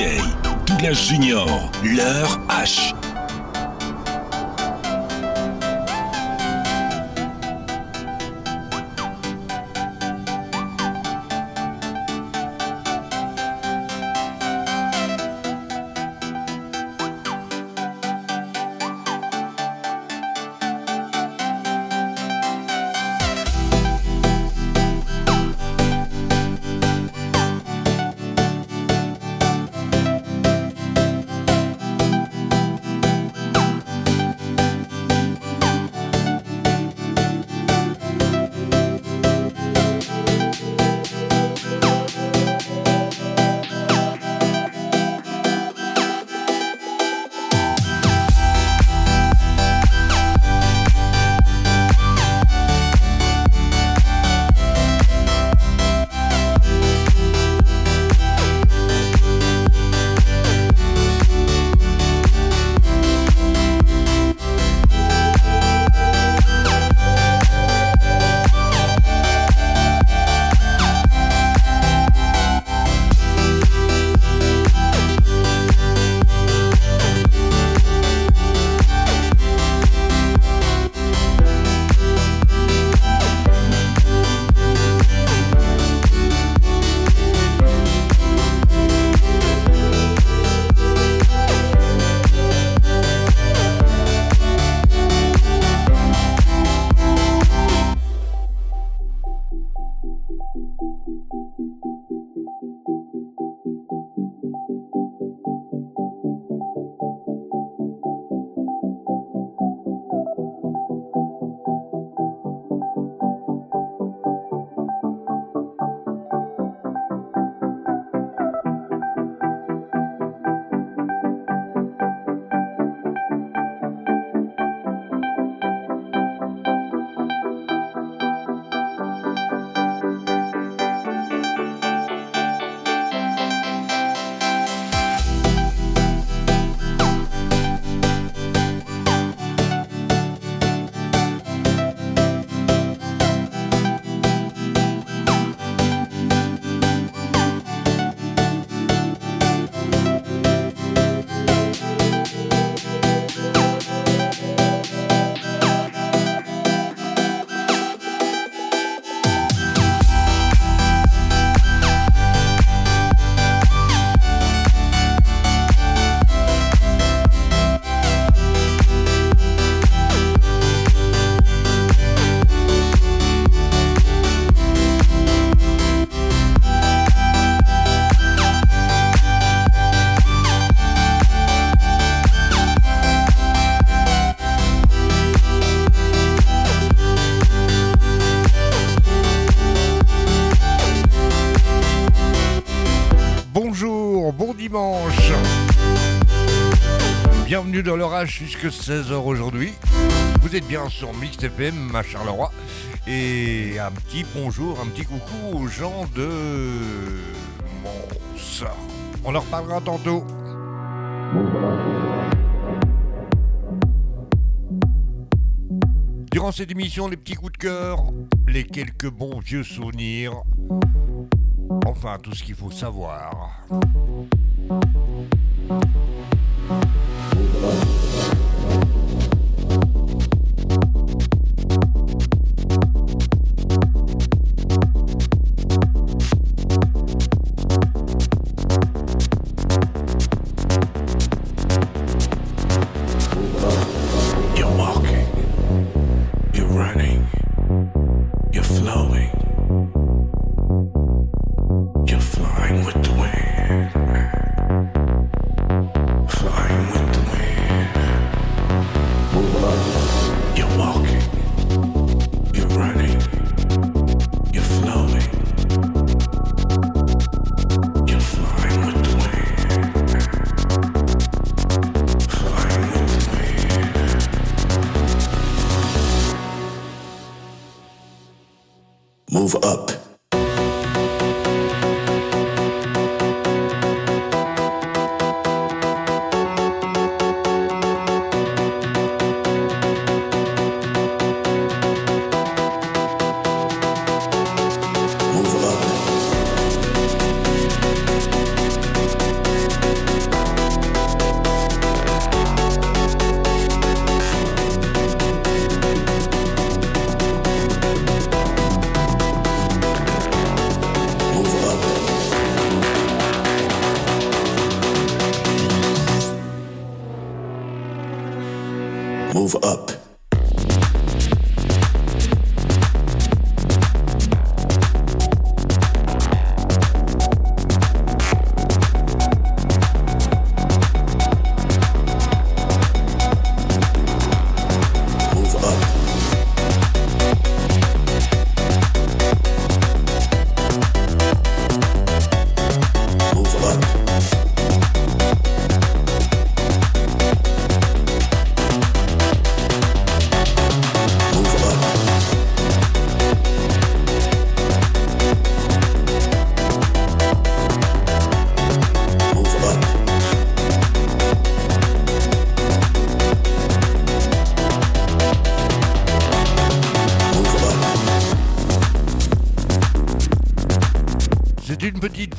DJ, Douglas Junior, leur H. dans l'orage jusque 16h aujourd'hui. Vous êtes bien sur Mix FM à Charleroi. Et un petit bonjour, un petit coucou aux gens de Mons. On en reparlera tantôt. Durant cette émission, les petits coups de cœur, les quelques bons vieux souvenirs, enfin tout ce qu'il faut savoir.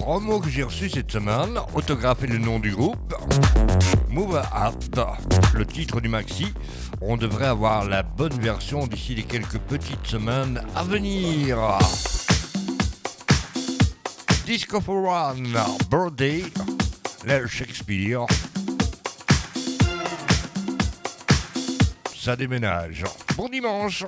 Petite promo que j'ai reçue cette semaine, autographe le nom du groupe. Move Up, le titre du maxi. On devrait avoir la bonne version d'ici les quelques petites semaines à venir. Disco for One, Birthday, Larry Shakespeare. Ça déménage. Bon dimanche.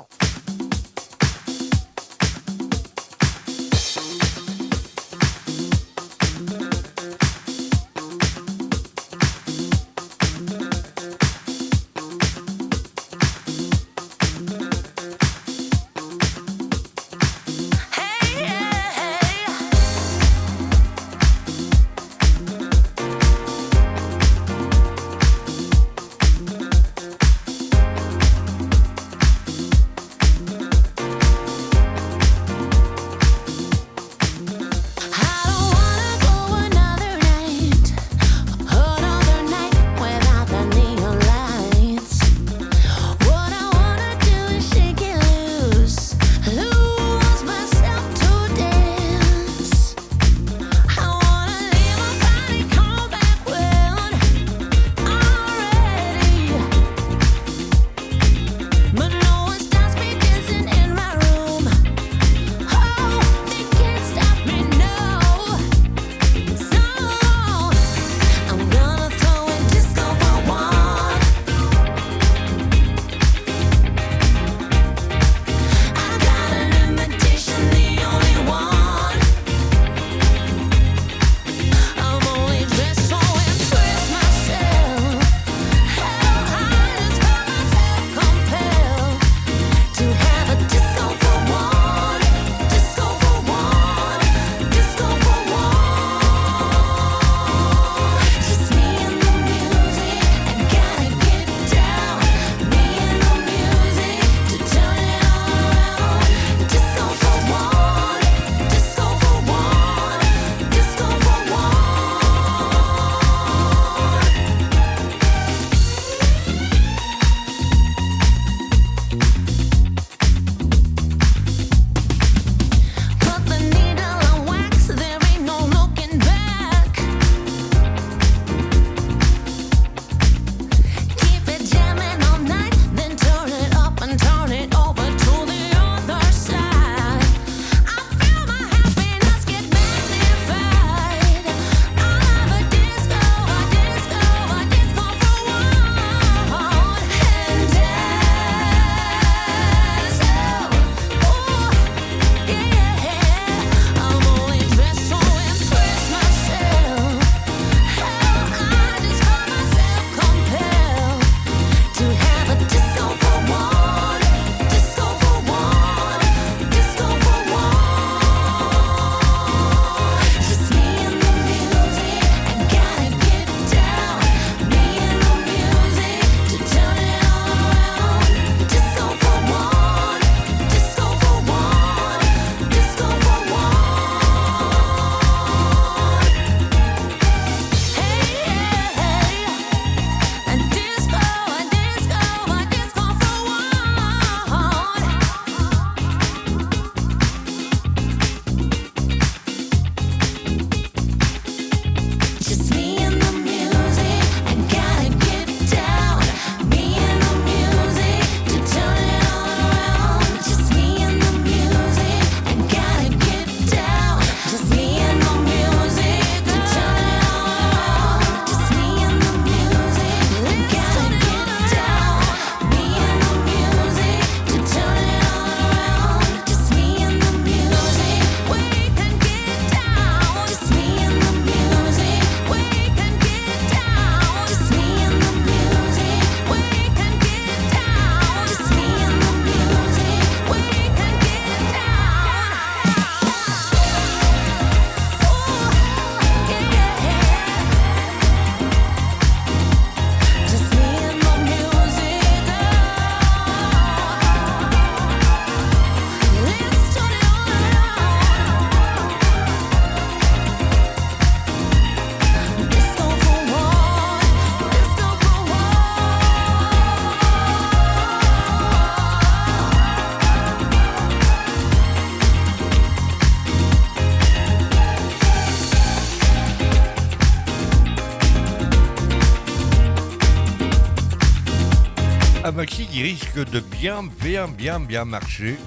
Qui risque de bien, bien, bien, bien marcher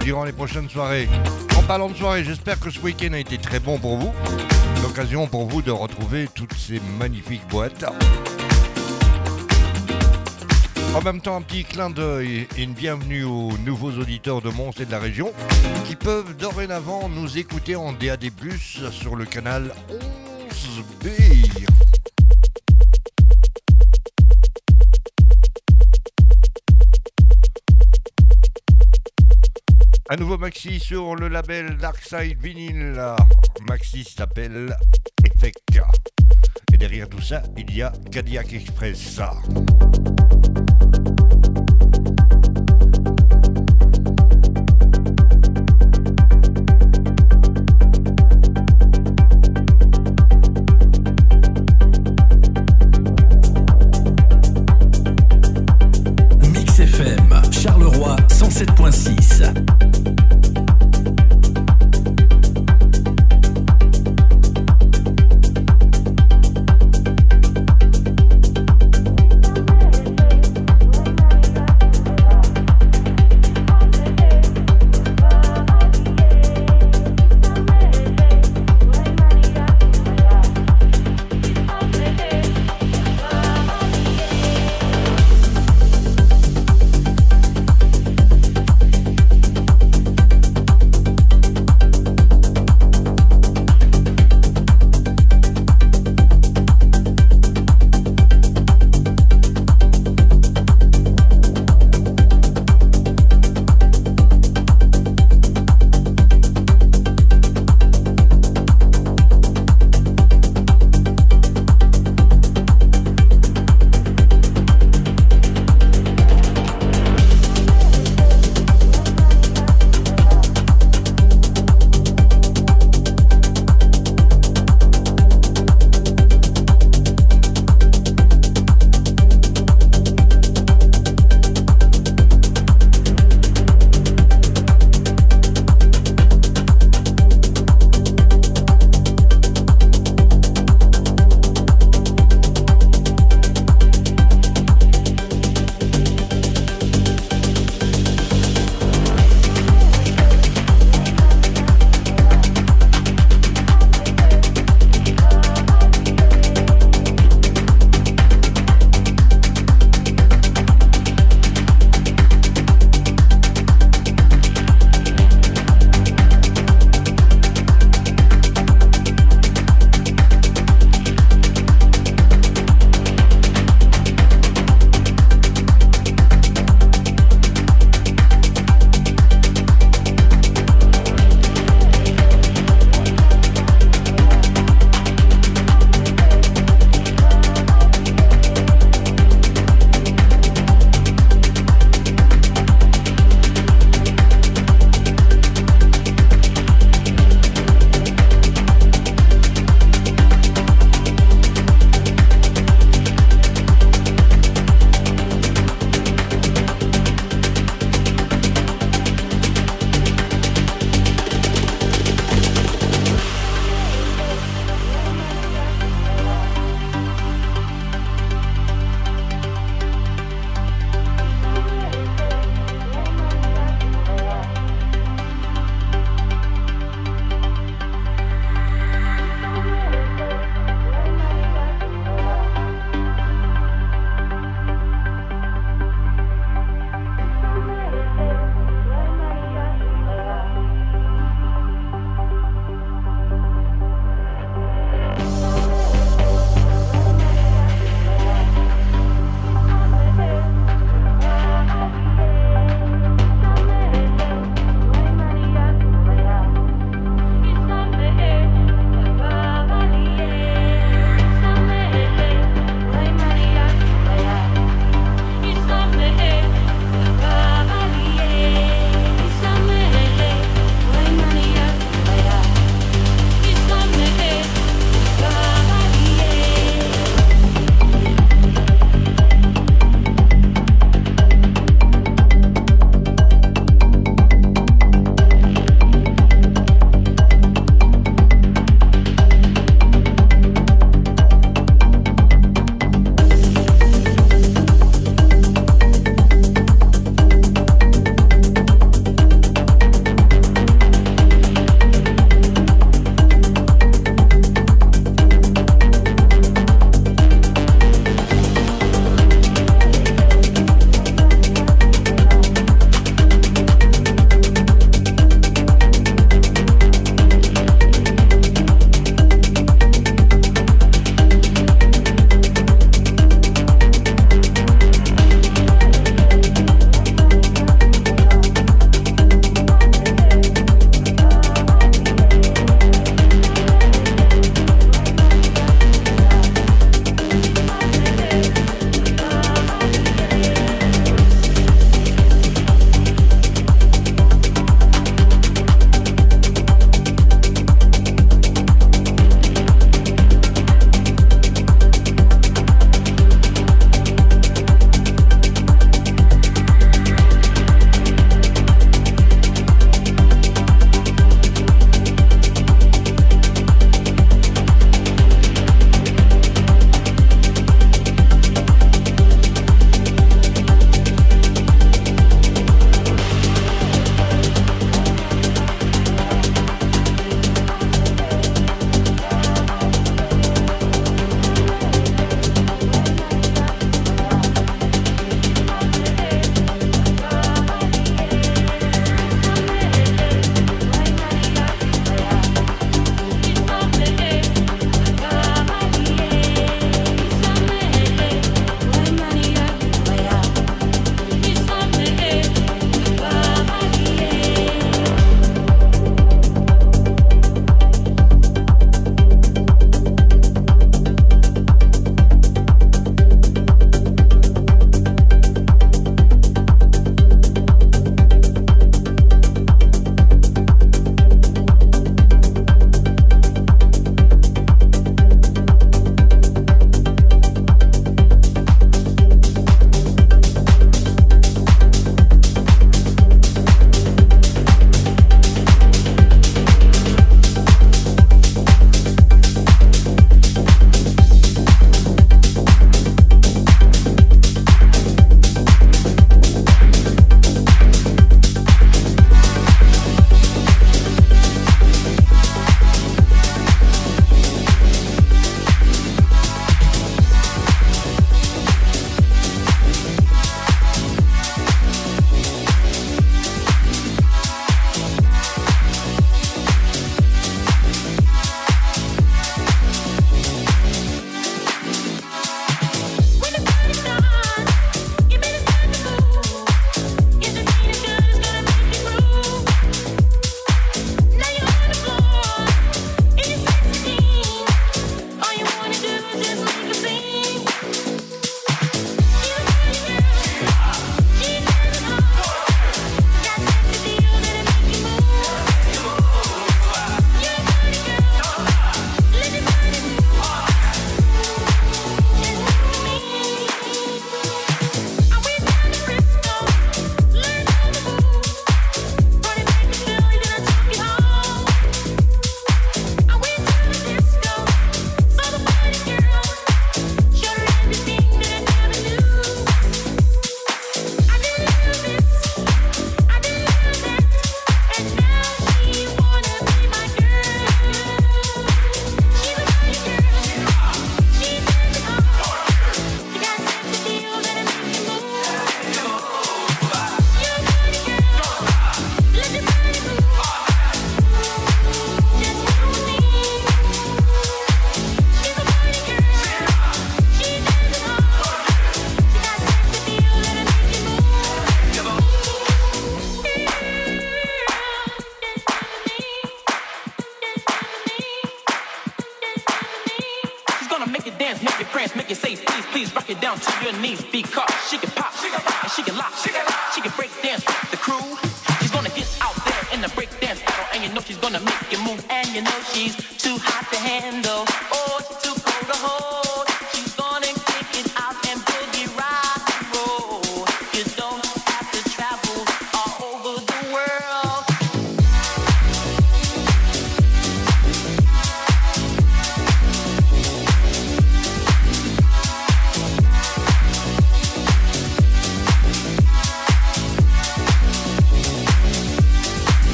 durant les prochaines soirées. En parlant de soirée, j'espère que ce week-end a été très bon pour vous. L'occasion pour vous de retrouver toutes ces magnifiques boîtes. En même temps, un petit clin d'œil et une bienvenue aux nouveaux auditeurs de Mons et de la région qui peuvent dorénavant nous écouter en DAD+, sur le canal 11B. Un nouveau maxi sur le label Darkside Vinyl. Maxi s'appelle Effect. Et derrière tout ça, il y a Cadillac Express.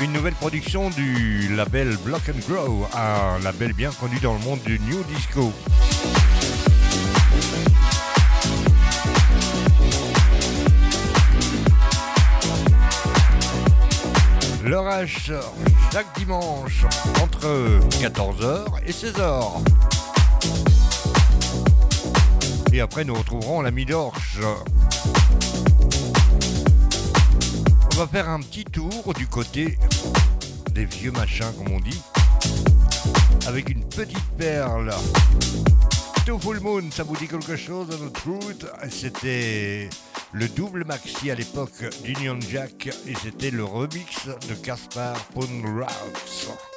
Une nouvelle production du label Block and Grow, un label bien connu dans le monde du New Disco. L'orage chaque dimanche entre 14h et 16h. Et après nous retrouverons la mi-dorche va faire un petit tour du côté des vieux machins, comme on dit, avec une petite perle. To Full Moon, ça vous dit quelque chose, The Truth C'était le double maxi à l'époque d'Union Jack et c'était le remix de Caspar Routes.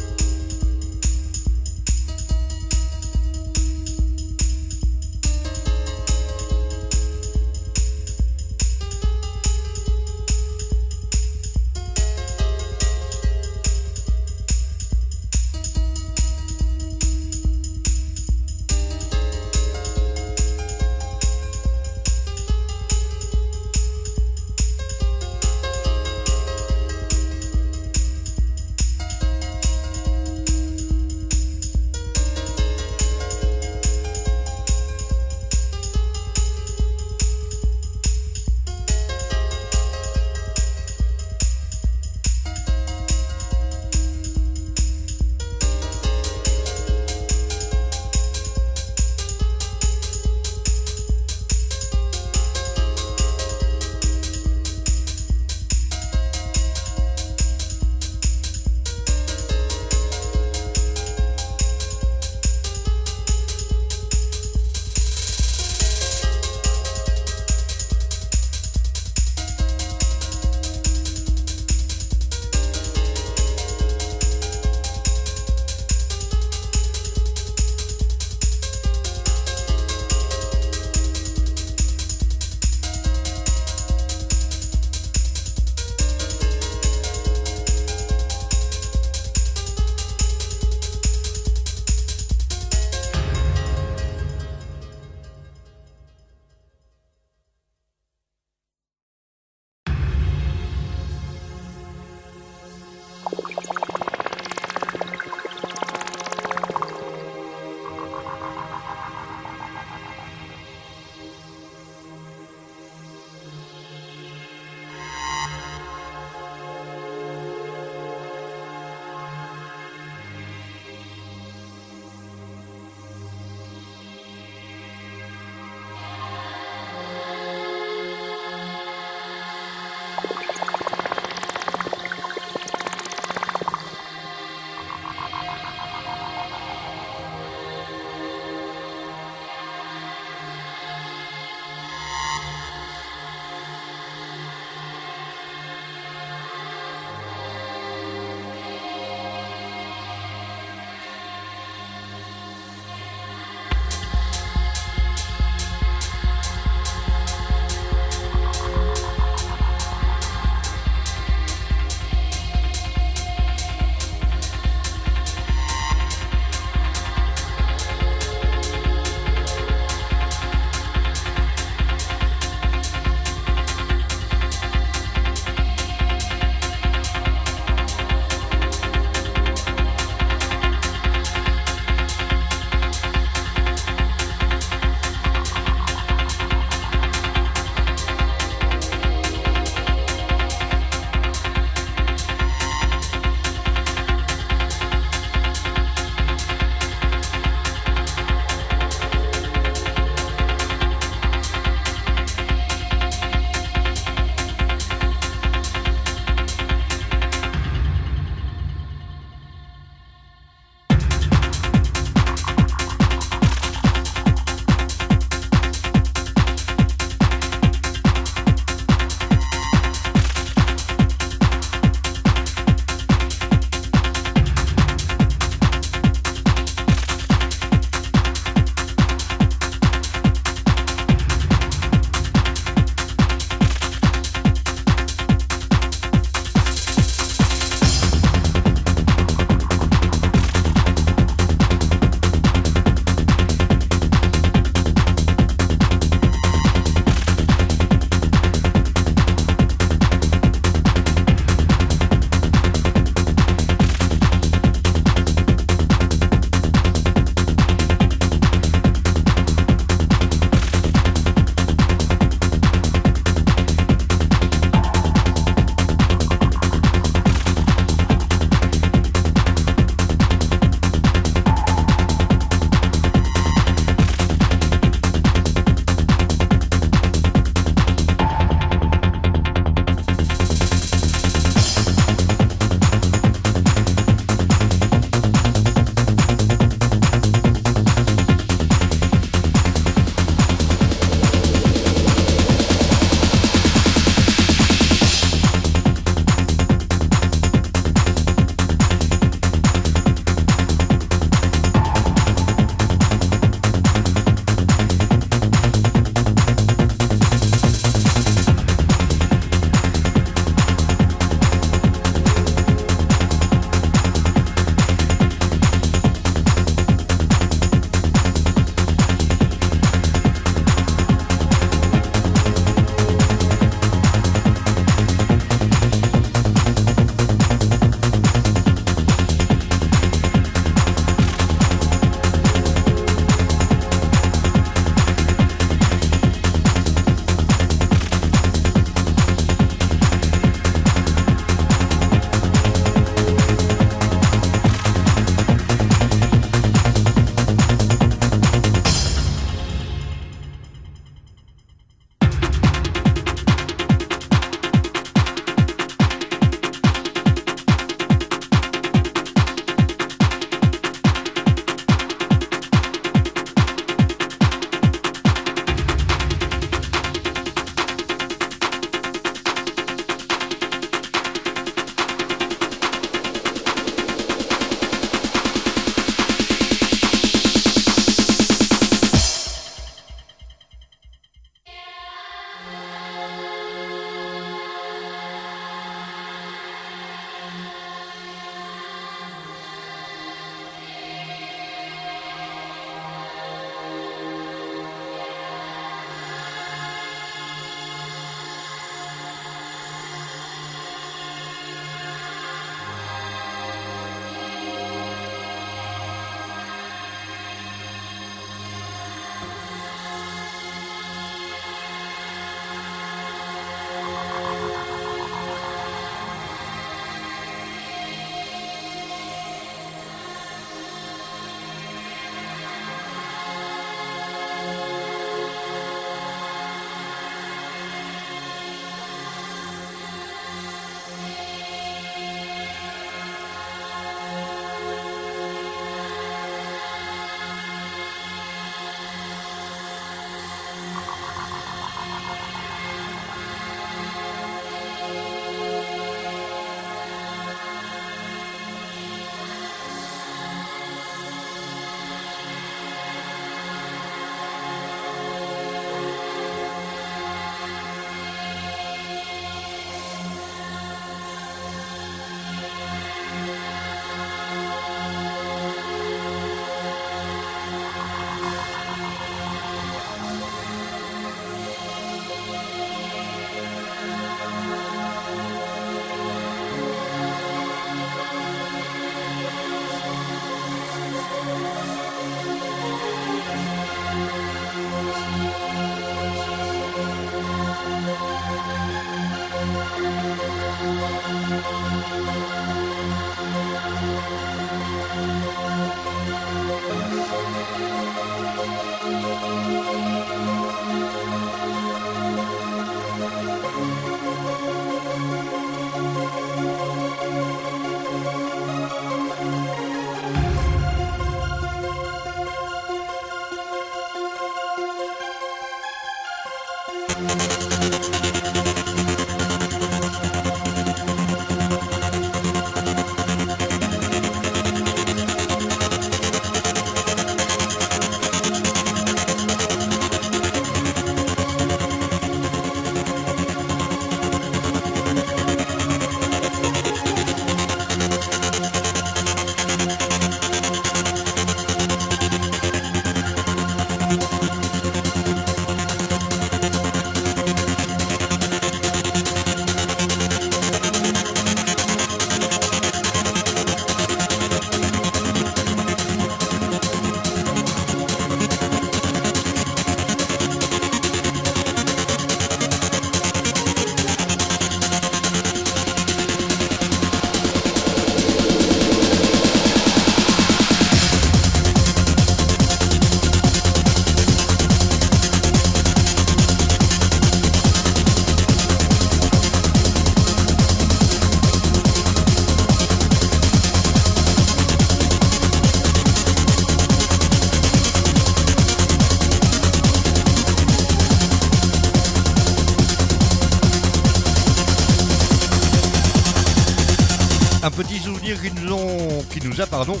Nous a pardon,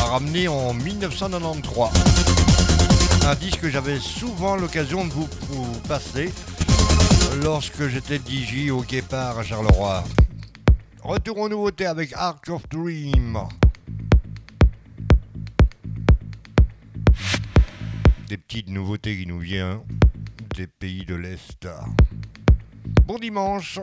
ramené en 1993. Un disque que j'avais souvent l'occasion de vous, vous passer lorsque j'étais DJ au Guépard à Charleroi. Retour aux nouveautés avec Arc of Dream. Des petites nouveautés qui nous viennent des pays de l'Est. Bon dimanche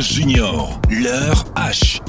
Junior, l'heure H.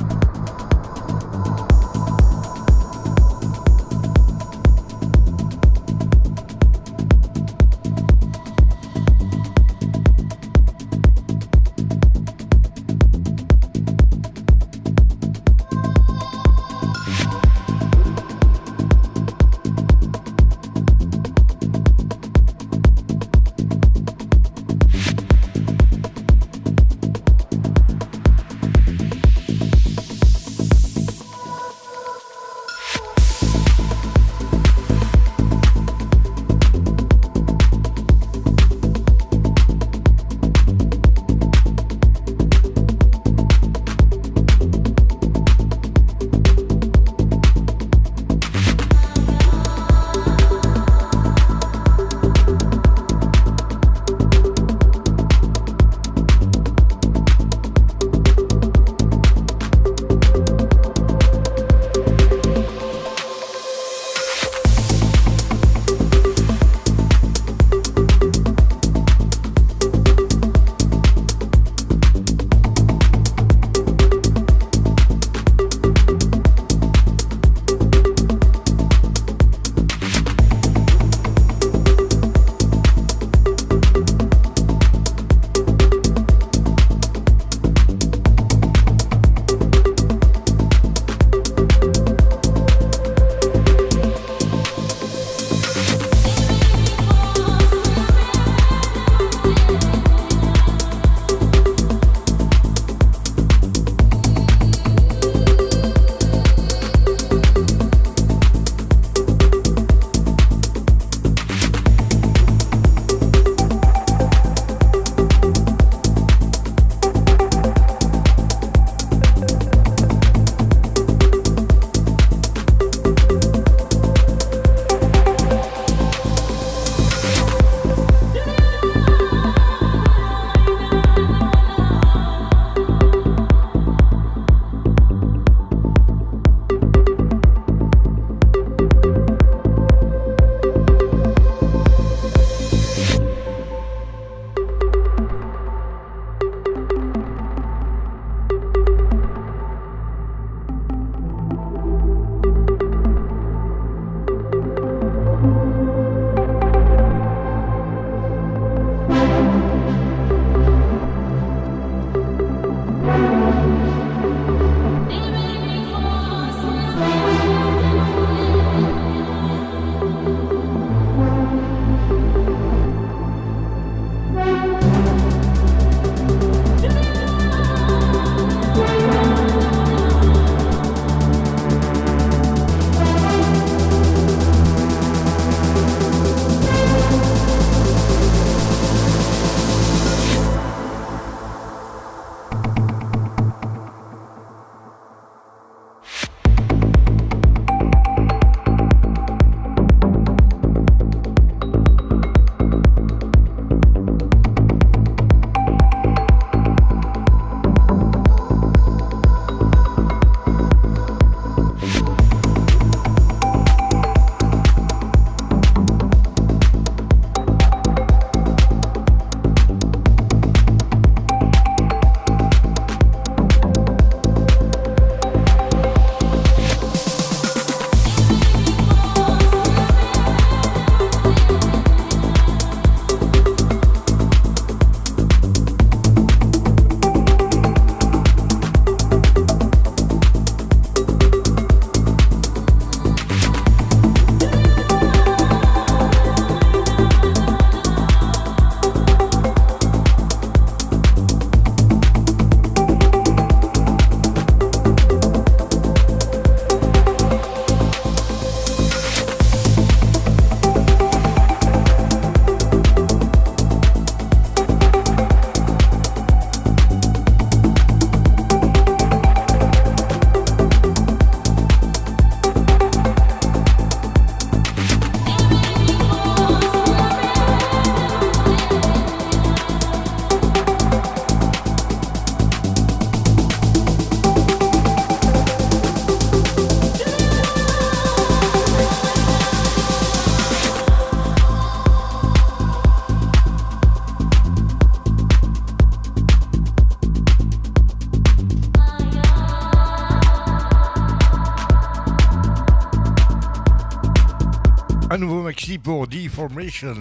Un nouveau maxi pour Deformation.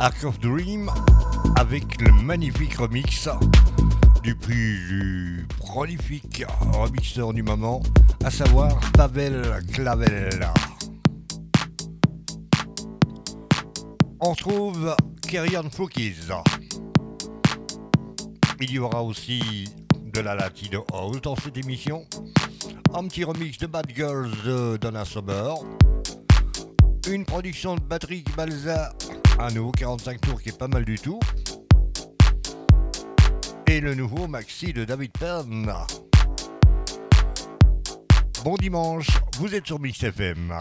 Arc of Dream avec le magnifique remix du plus prolifique remixeur du moment, à savoir Pavel Clavel. On trouve Kerian Focus. Il y aura aussi de la Latino House dans cette émission. Un petit remix de Bad Girls de Donna Summer. Une production de Patrick Balza, un nouveau 45 tours qui est pas mal du tout. Et le nouveau maxi de David Penn. Bon dimanche, vous êtes sur Mix FM.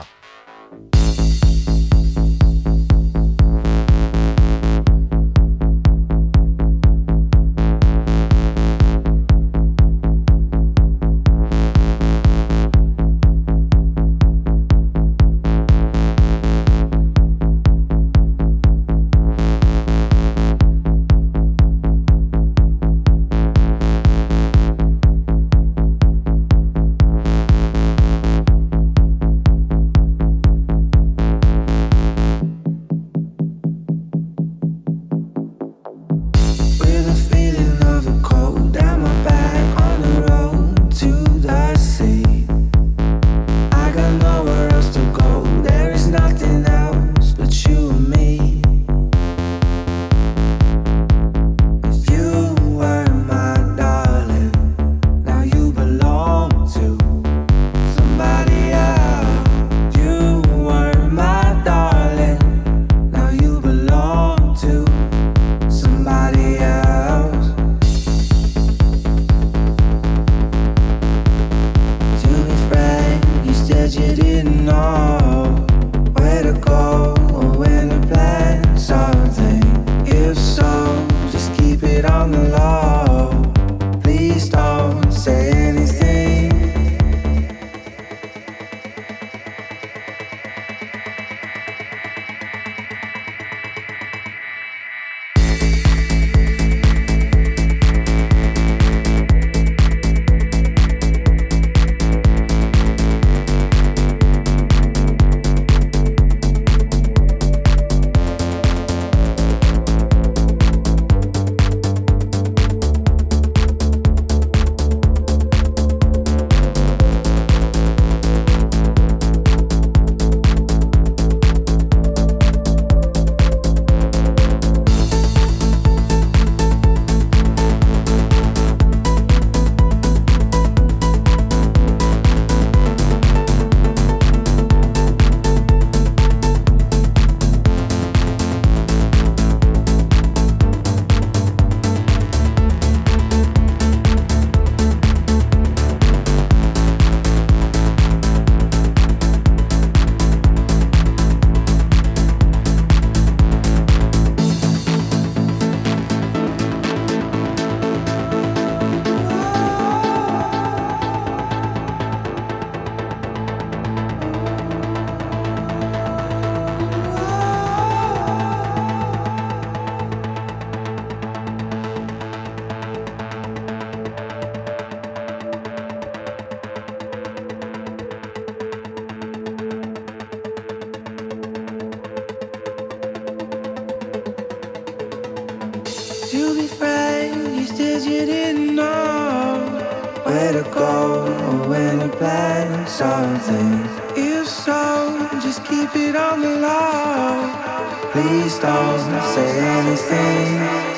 let go when you're playing something? If so, just keep it on the low. Please don't say anything.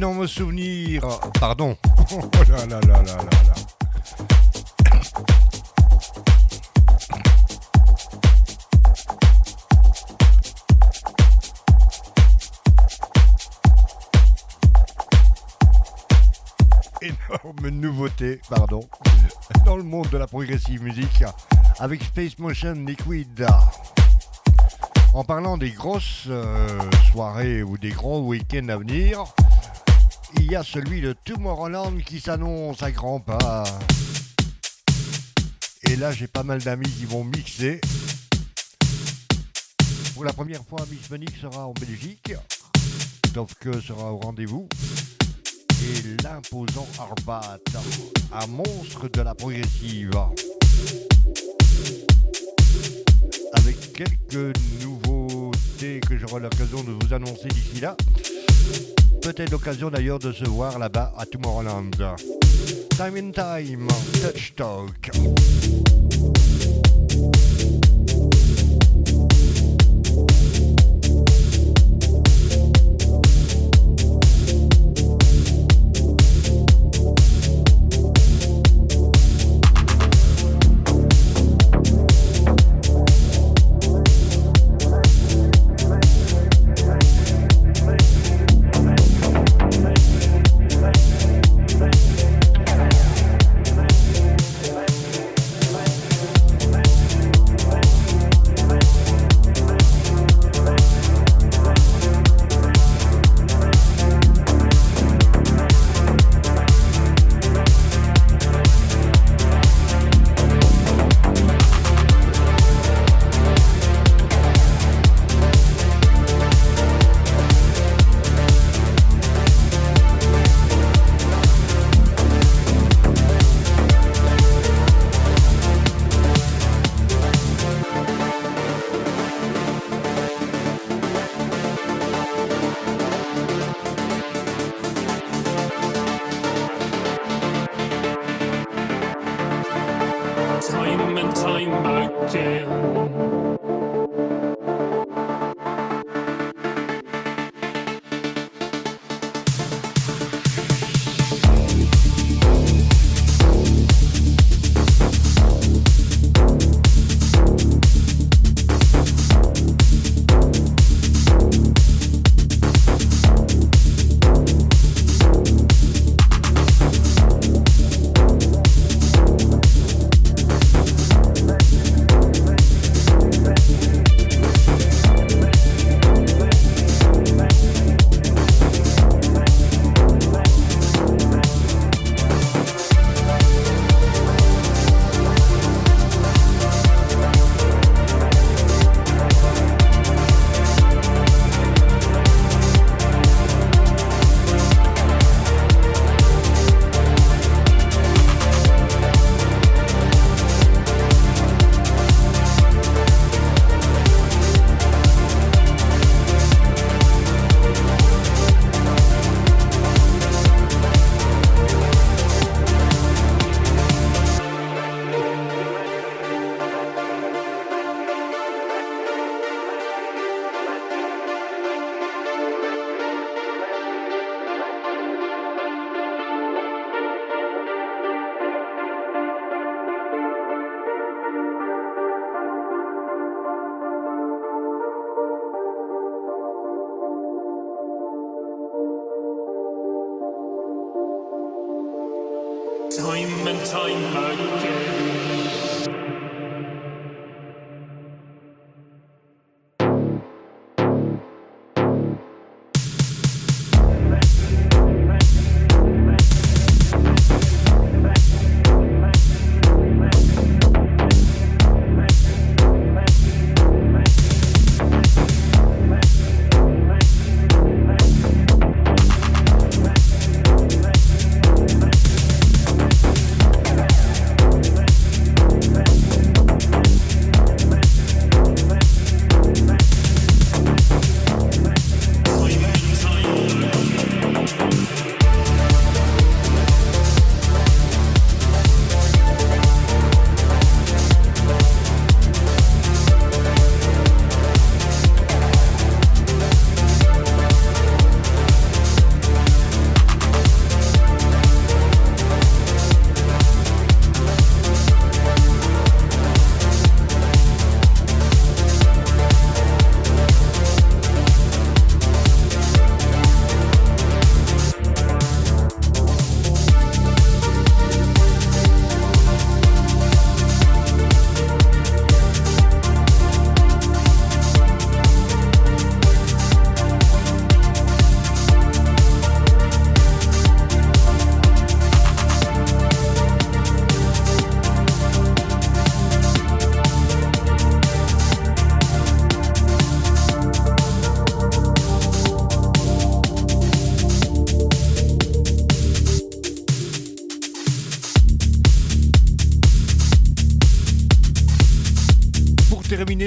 Énorme souvenir. Pardon. Oh là là là là là là. énorme nouveauté, pardon, dans le monde de la progressive musique avec Space Motion Liquid. En parlant des grosses euh, soirées ou des gros week-ends à venir, il y a celui de Tomorrowland qui s'annonce à grands pas. Et là, j'ai pas mal d'amis qui vont mixer. Pour la première fois, Miss Monique sera en Belgique. Sauf que sera au rendez-vous et l'imposant Arbat, un monstre de la progressive. Avec quelques nouveautés que j'aurai l'occasion de vous annoncer d'ici là. Peut-être l'occasion d'ailleurs de se voir là-bas à Tomorrowland. Time in Time, Touch Talk.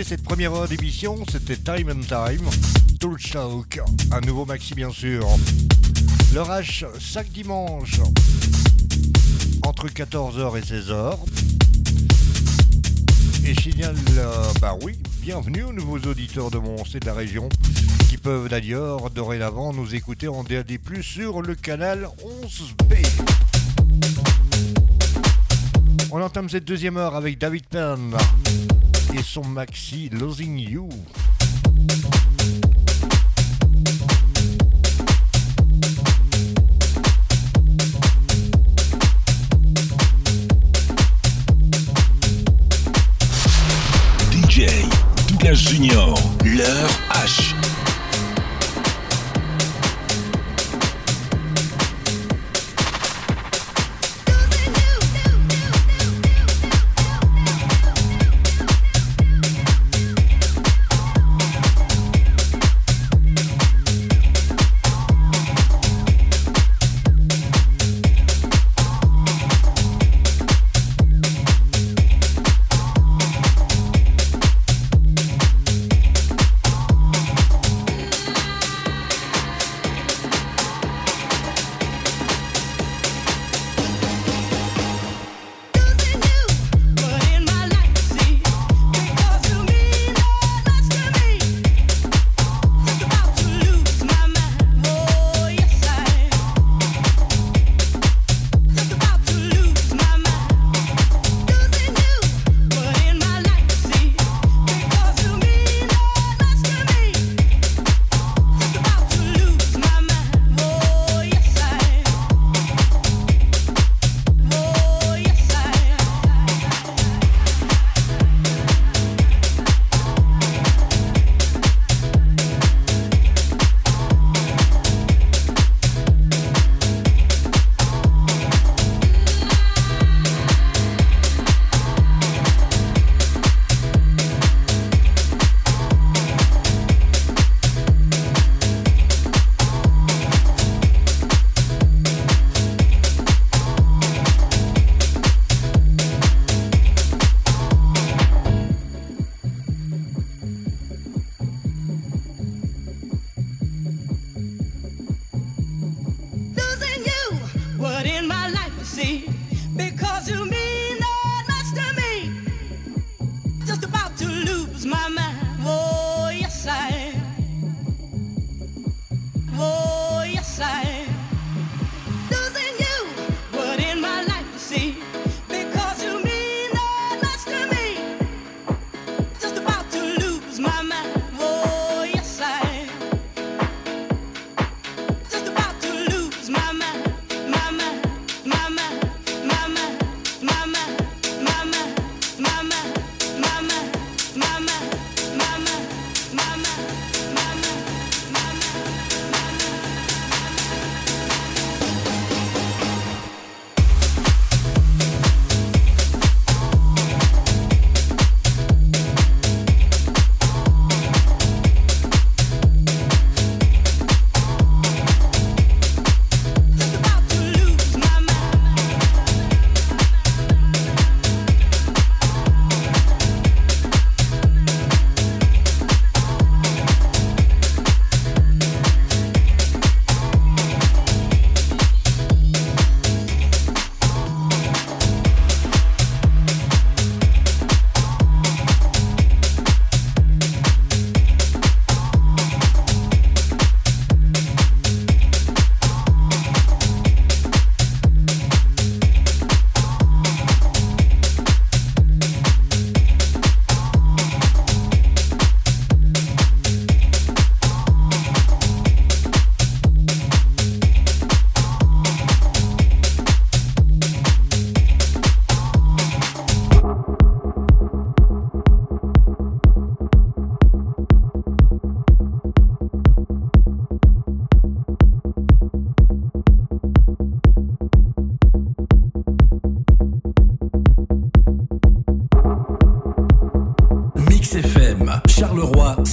Cette première heure d'émission, c'était Time and Time, Talk, un nouveau maxi bien sûr. Le H, chaque dimanche, entre 14h et 16h. Et signale, euh, bah oui, bienvenue aux nouveaux auditeurs de Mons et de la région, qui peuvent d'ailleurs dorénavant nous écouter en DAD+, sur le canal 11B. On entame cette deuxième heure avec David Penn et son maxi Losing You. DJ Douglas Junior, l'heure H.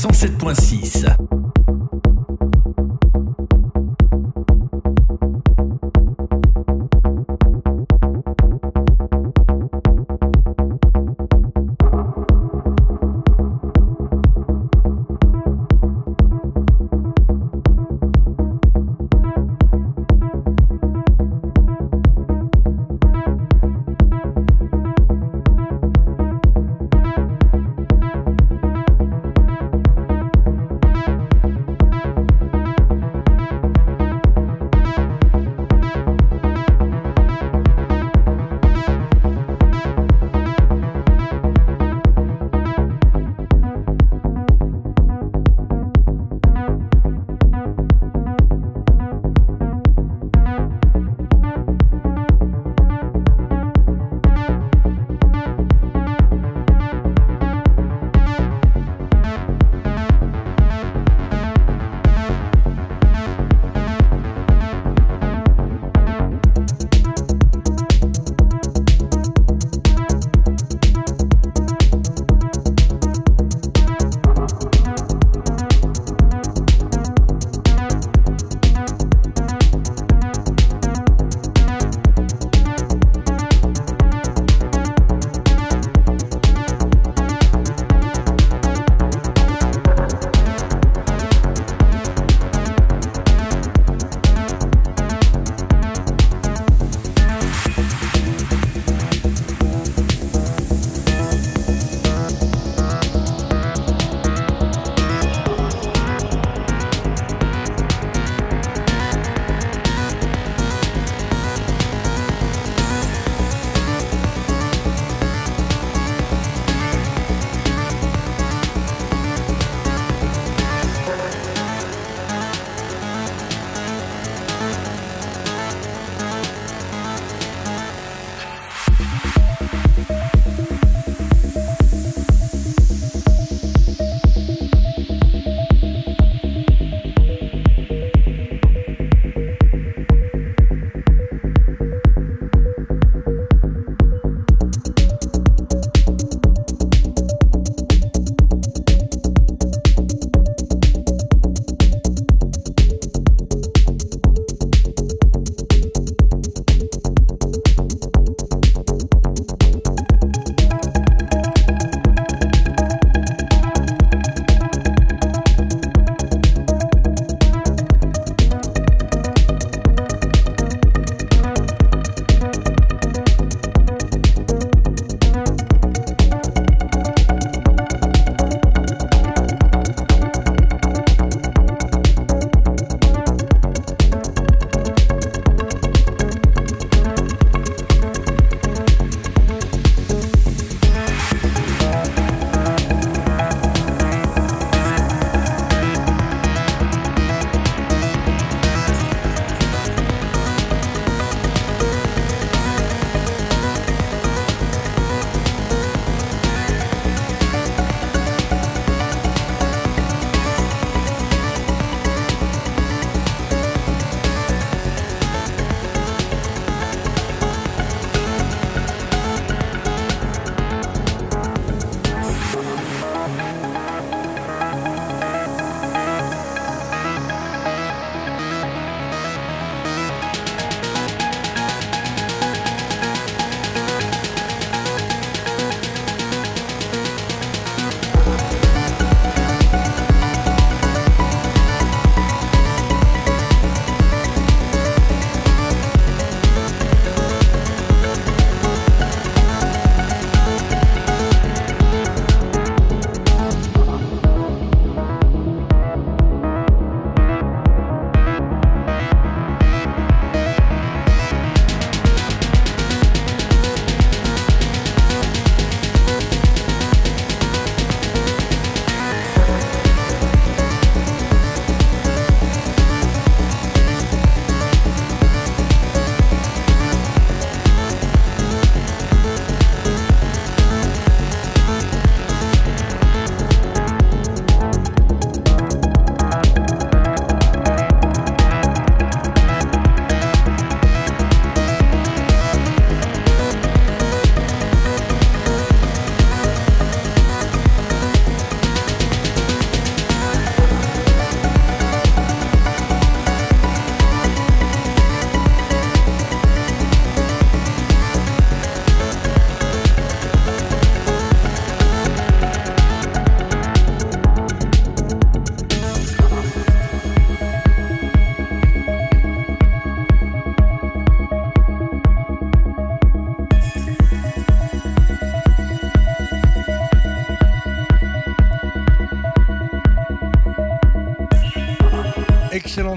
107.6.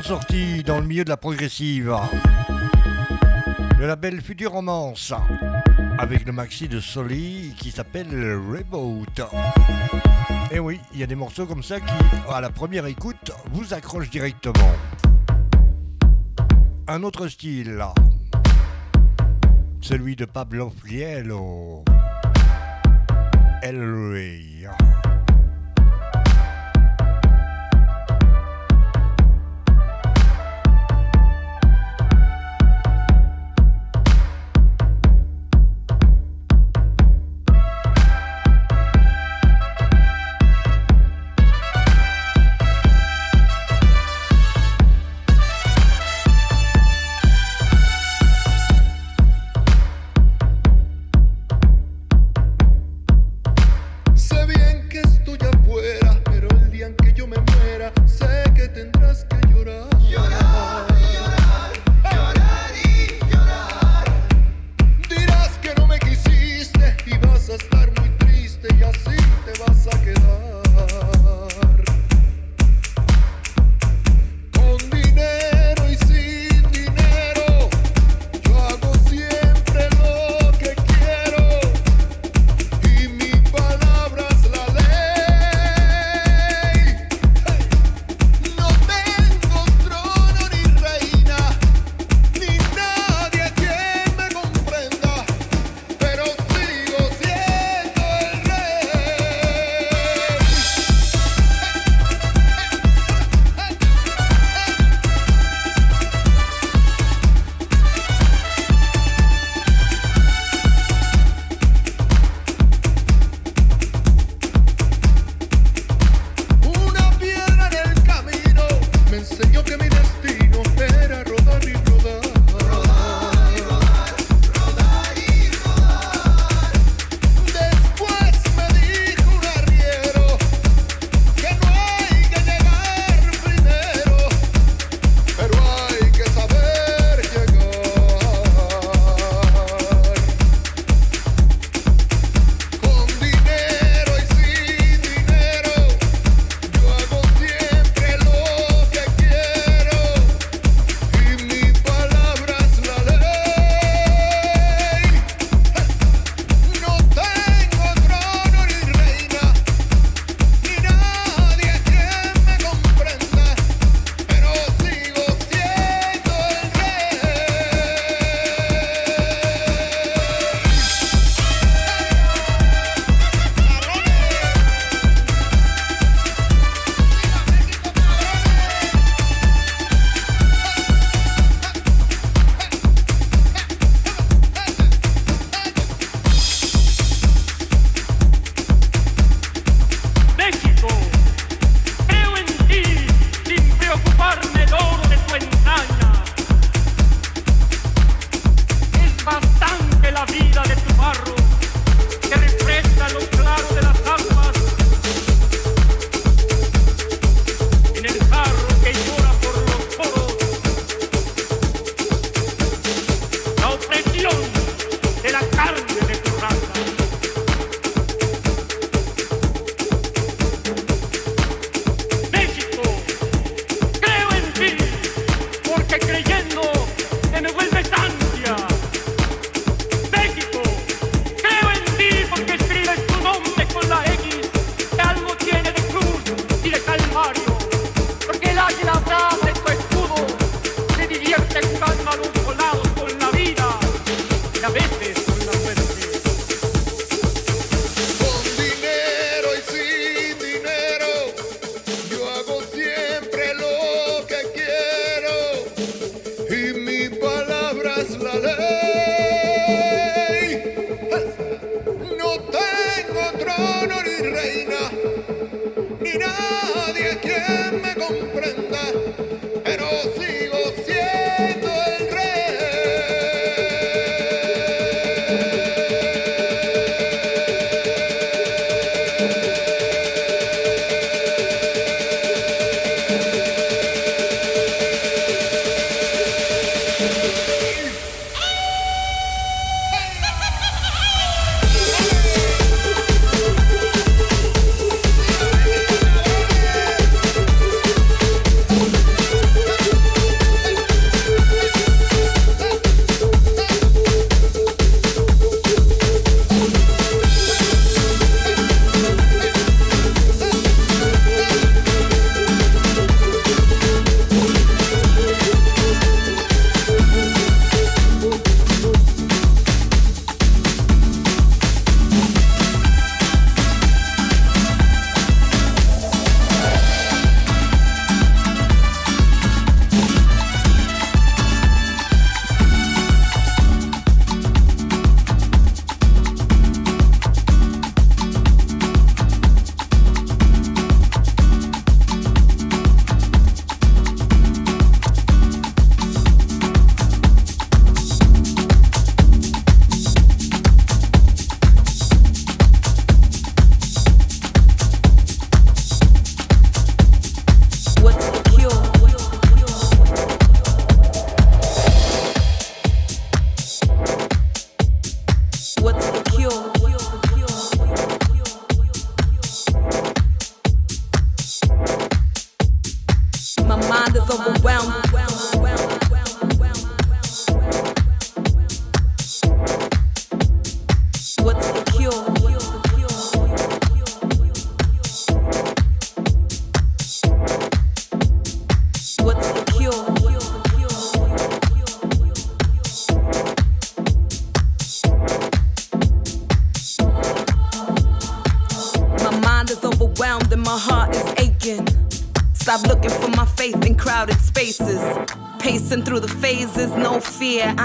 Sortie dans le milieu de la progressive. Le label Future Romance avec le maxi de Soli qui s'appelle Reboot. Et oui, il y a des morceaux comme ça qui, à la première écoute, vous accrochent directement. Un autre style, celui de Pablo Friello. El.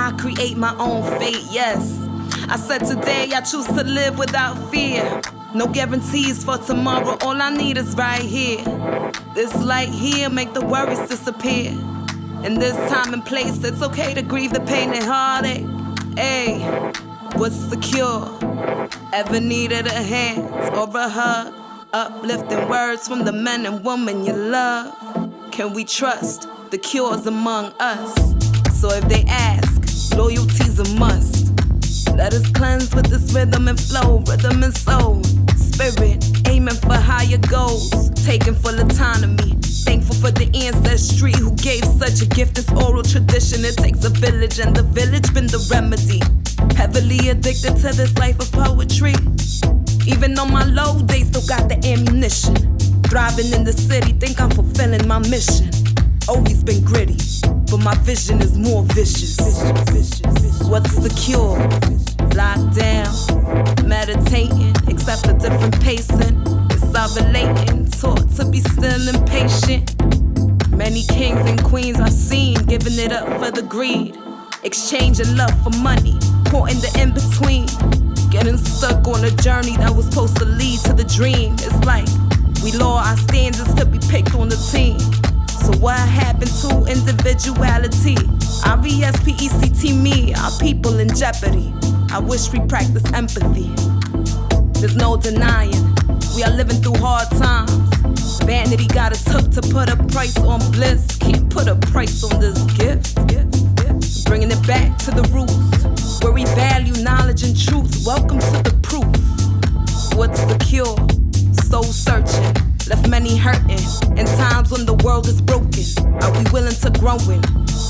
I create my own fate, yes. I said today I choose to live without fear. No guarantees for tomorrow, all I need is right here. This light here make the worries disappear. In this time and place, it's okay to grieve the pain and heartache. Hey, what's the cure? Ever needed a hand or a hug? Uplifting words from the men and women you love. Can we trust the cures among us? So if they ask, loyalty's a must. Let us cleanse with this rhythm and flow, rhythm and soul. Spirit, aiming for higher goals, taking full autonomy. Thankful for the ancestry who gave such a gift. This oral tradition, it takes a village, and the village been the remedy. Heavily addicted to this life of poetry. Even on my low days, still got the ammunition. Thriving in the city, think I'm fulfilling my mission. Always been gritty, but my vision is more vicious. What's the cure? Locked down, meditating, accept a different pacing. It's all relating, taught to be still impatient. Many kings and queens are seen giving it up for the greed. Exchanging love for money, caught in the in between. Getting stuck on a journey that was supposed to lead to the dream. It's like we lower our standards to be picked on the team. So what happened to individuality? R E S P E C T me, our people in jeopardy. I wish we practiced empathy. There's no denying, we are living through hard times. Vanity got us hooked to put a price on bliss. Can't put a price on this gift. Bringing it back to the roots, where we value knowledge and truth. Welcome to the proof. What's the cure? Soul searching, left many hurting. In times when the world is broken, are we willing to grow in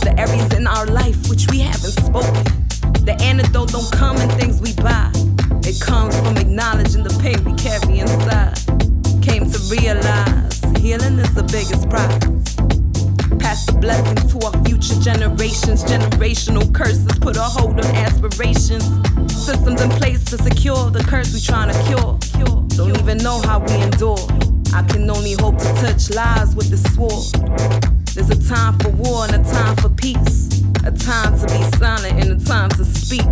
the areas in our life which we haven't spoken? The antidote don't come in things we buy. It comes from acknowledging the pain we carry inside. Came to realize healing is the biggest prize. Pass the blessings to our future generations. Generational curses put a hold on aspirations. Systems in place to secure the curse we trying to cure. Don't even know how we endure. I can only hope to touch lives with the sword. There's a time for war and a time for peace. A time to be silent and a time to speak.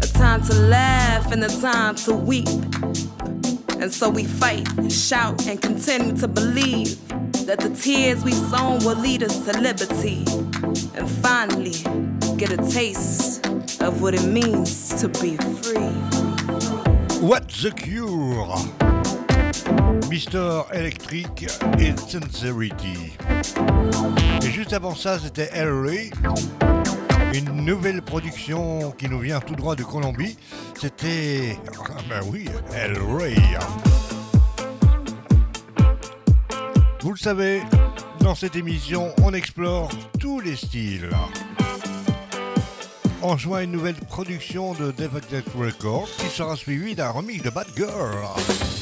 A time to laugh and a time to weep. And so we fight and shout and continue to believe that the tears we've sown will lead us to liberty. And finally, get a taste of what it means to be free. What's the Cure Mr. Electric et Sincerity. Et juste avant ça, c'était Ray, une nouvelle production qui nous vient tout droit de Colombie. C'était. Ah ben oui, El Ray. Vous le savez, dans cette émission, on explore tous les styles. On joint une nouvelle production de Defected Records qui sera suivie d'un remix de Bad Girl.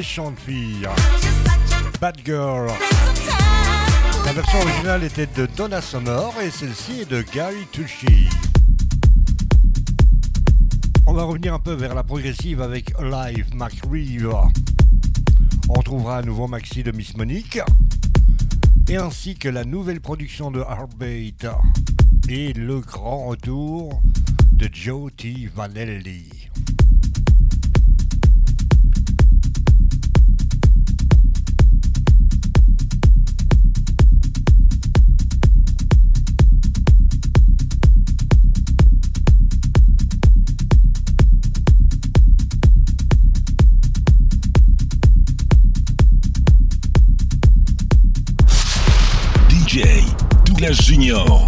Méchante fille. Bad Girl. La version originale était de Donna Summer et celle-ci est de Gary Tucci. On va revenir un peu vers la progressive avec Alive McReeve. On trouvera un nouveau maxi de Miss Monique et ainsi que la nouvelle production de Heartbeat et le grand retour de Joe T. Vanelli. Junior,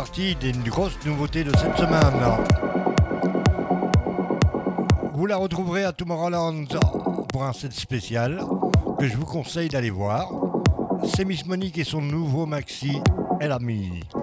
partie des grosses nouveautés de cette semaine. Vous la retrouverez à Tomorrowland pour un set spécial que je vous conseille d'aller voir. C'est Miss Monique et son nouveau maxi El Ami. Il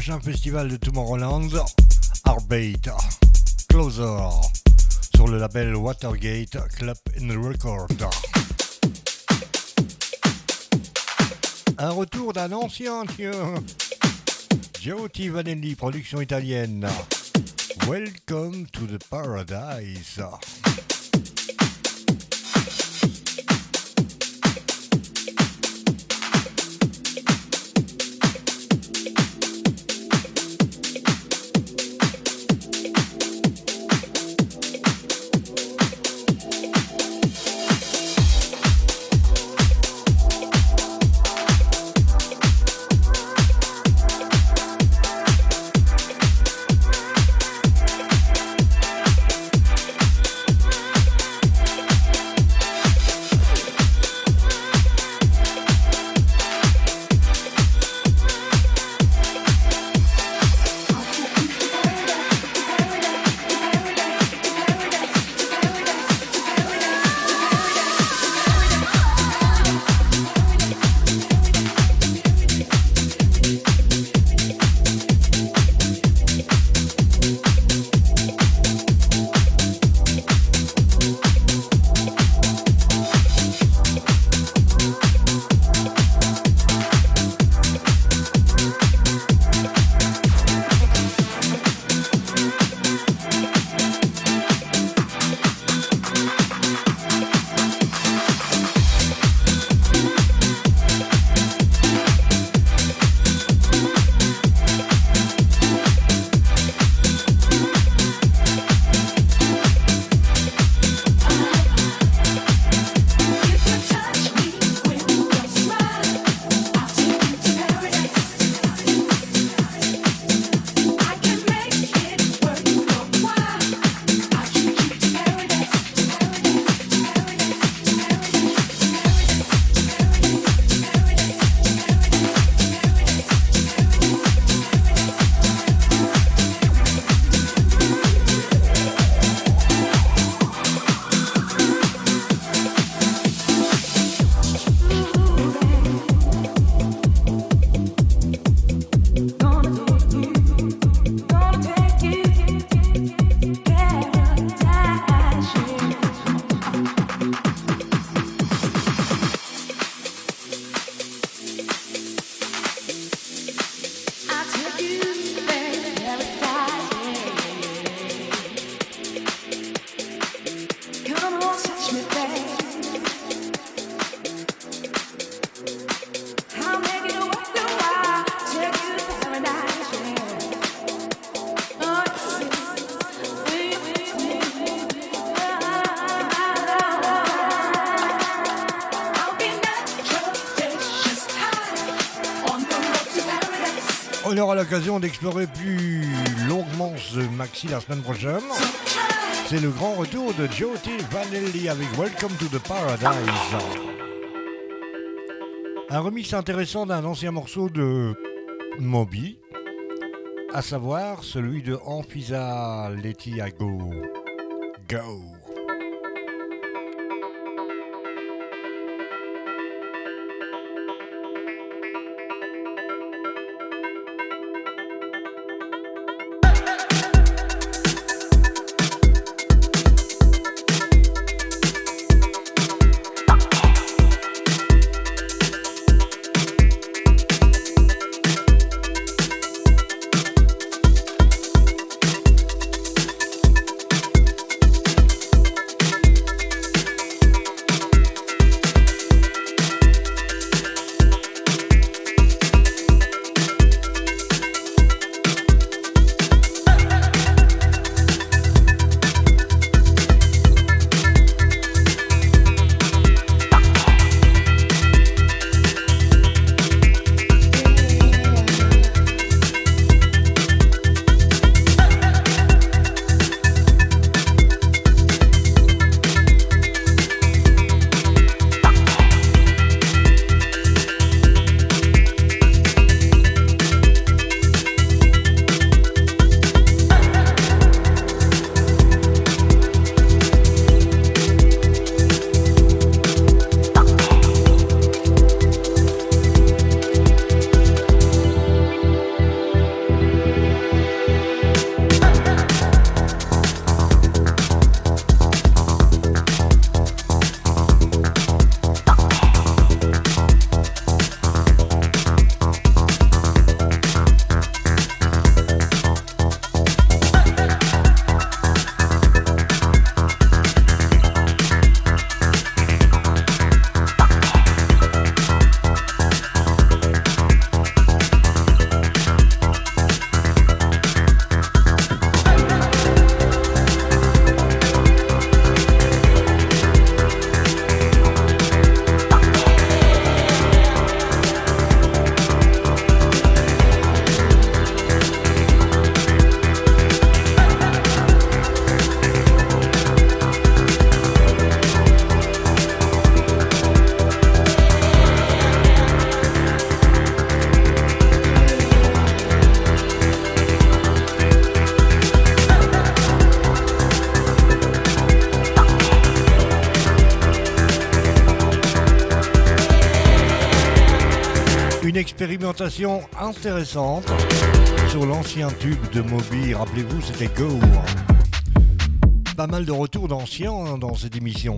prochain festival de Tomorrowland, Arbeit, Closer, sur le label Watergate Club in Record. Un retour d'un ancien, tiens. T. Vanelli, production italienne. Welcome to the paradise. D'explorer plus longuement ce maxi la semaine prochaine. C'est le grand retour de Jyoti Vanelli avec Welcome to the Paradise. Un remix intéressant d'un ancien morceau de Moby, à savoir celui de Amphisa Letiago. Go! Expérimentation intéressante sur l'ancien tube de Moby. Rappelez-vous, c'était Go. Pas mal de retours d'anciens hein, dans cette émission.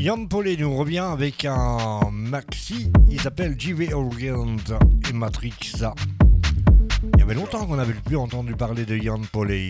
Yann Paulet nous revient avec un maxi, il s'appelle JV Orient et Matrix. Il y avait longtemps qu'on n'avait plus entendu parler de Yann Paulet.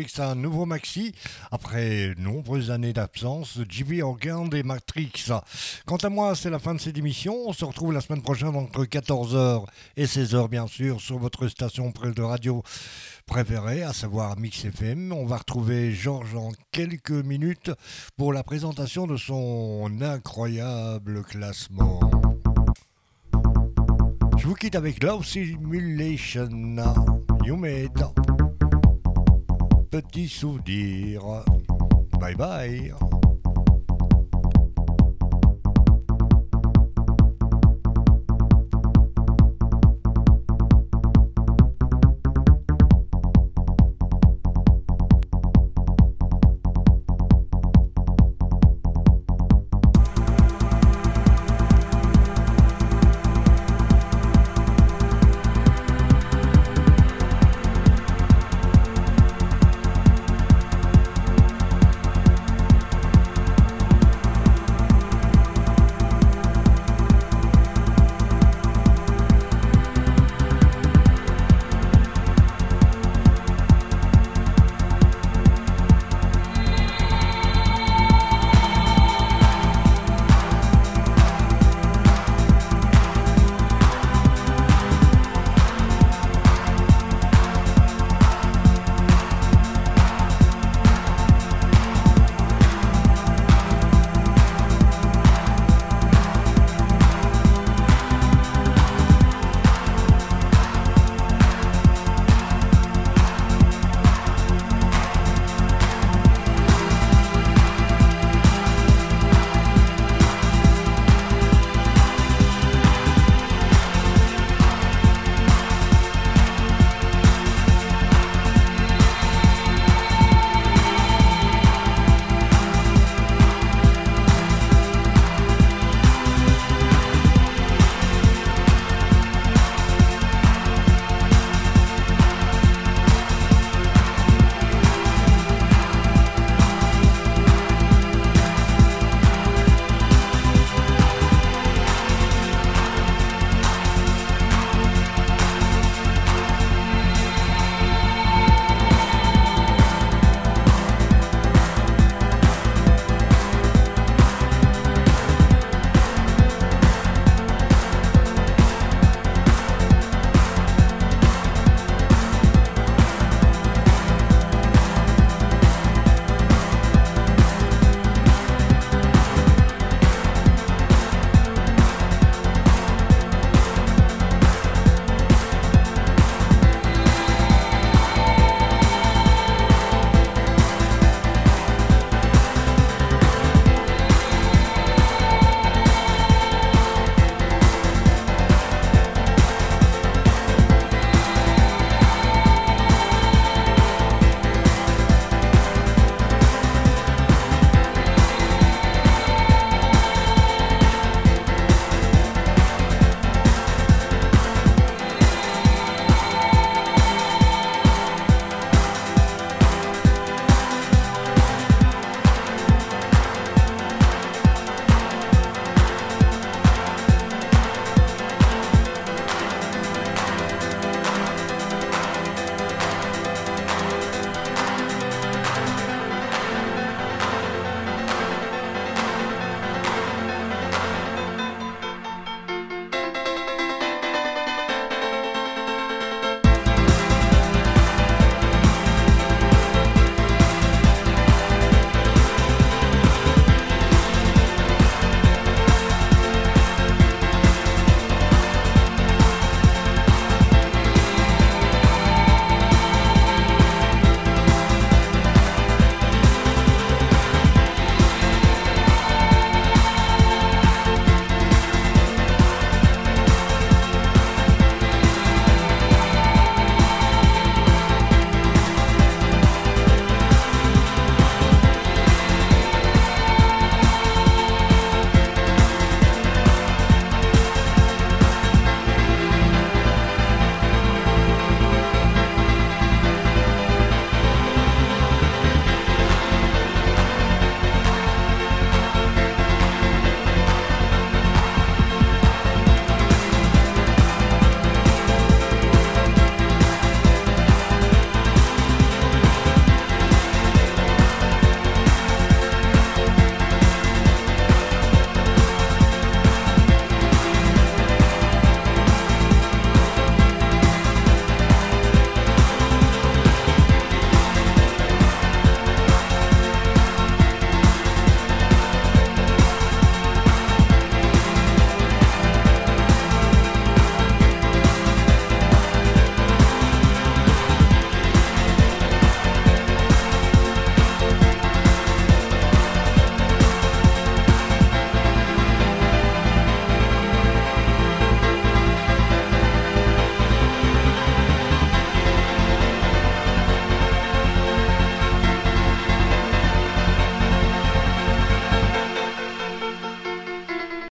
Avec sa nouveau maxi. Après nombreuses années d'absence, JB Organ et Matrix. Quant à moi, c'est la fin de cette émission. On se retrouve la semaine prochaine entre 14h et 16h, bien sûr, sur votre station de radio préférée, à savoir Mix FM. On va retrouver Georges en quelques minutes pour la présentation de son incroyable classement. Je vous quitte avec Love Simulation. You made. Petit souvenir. Bye bye.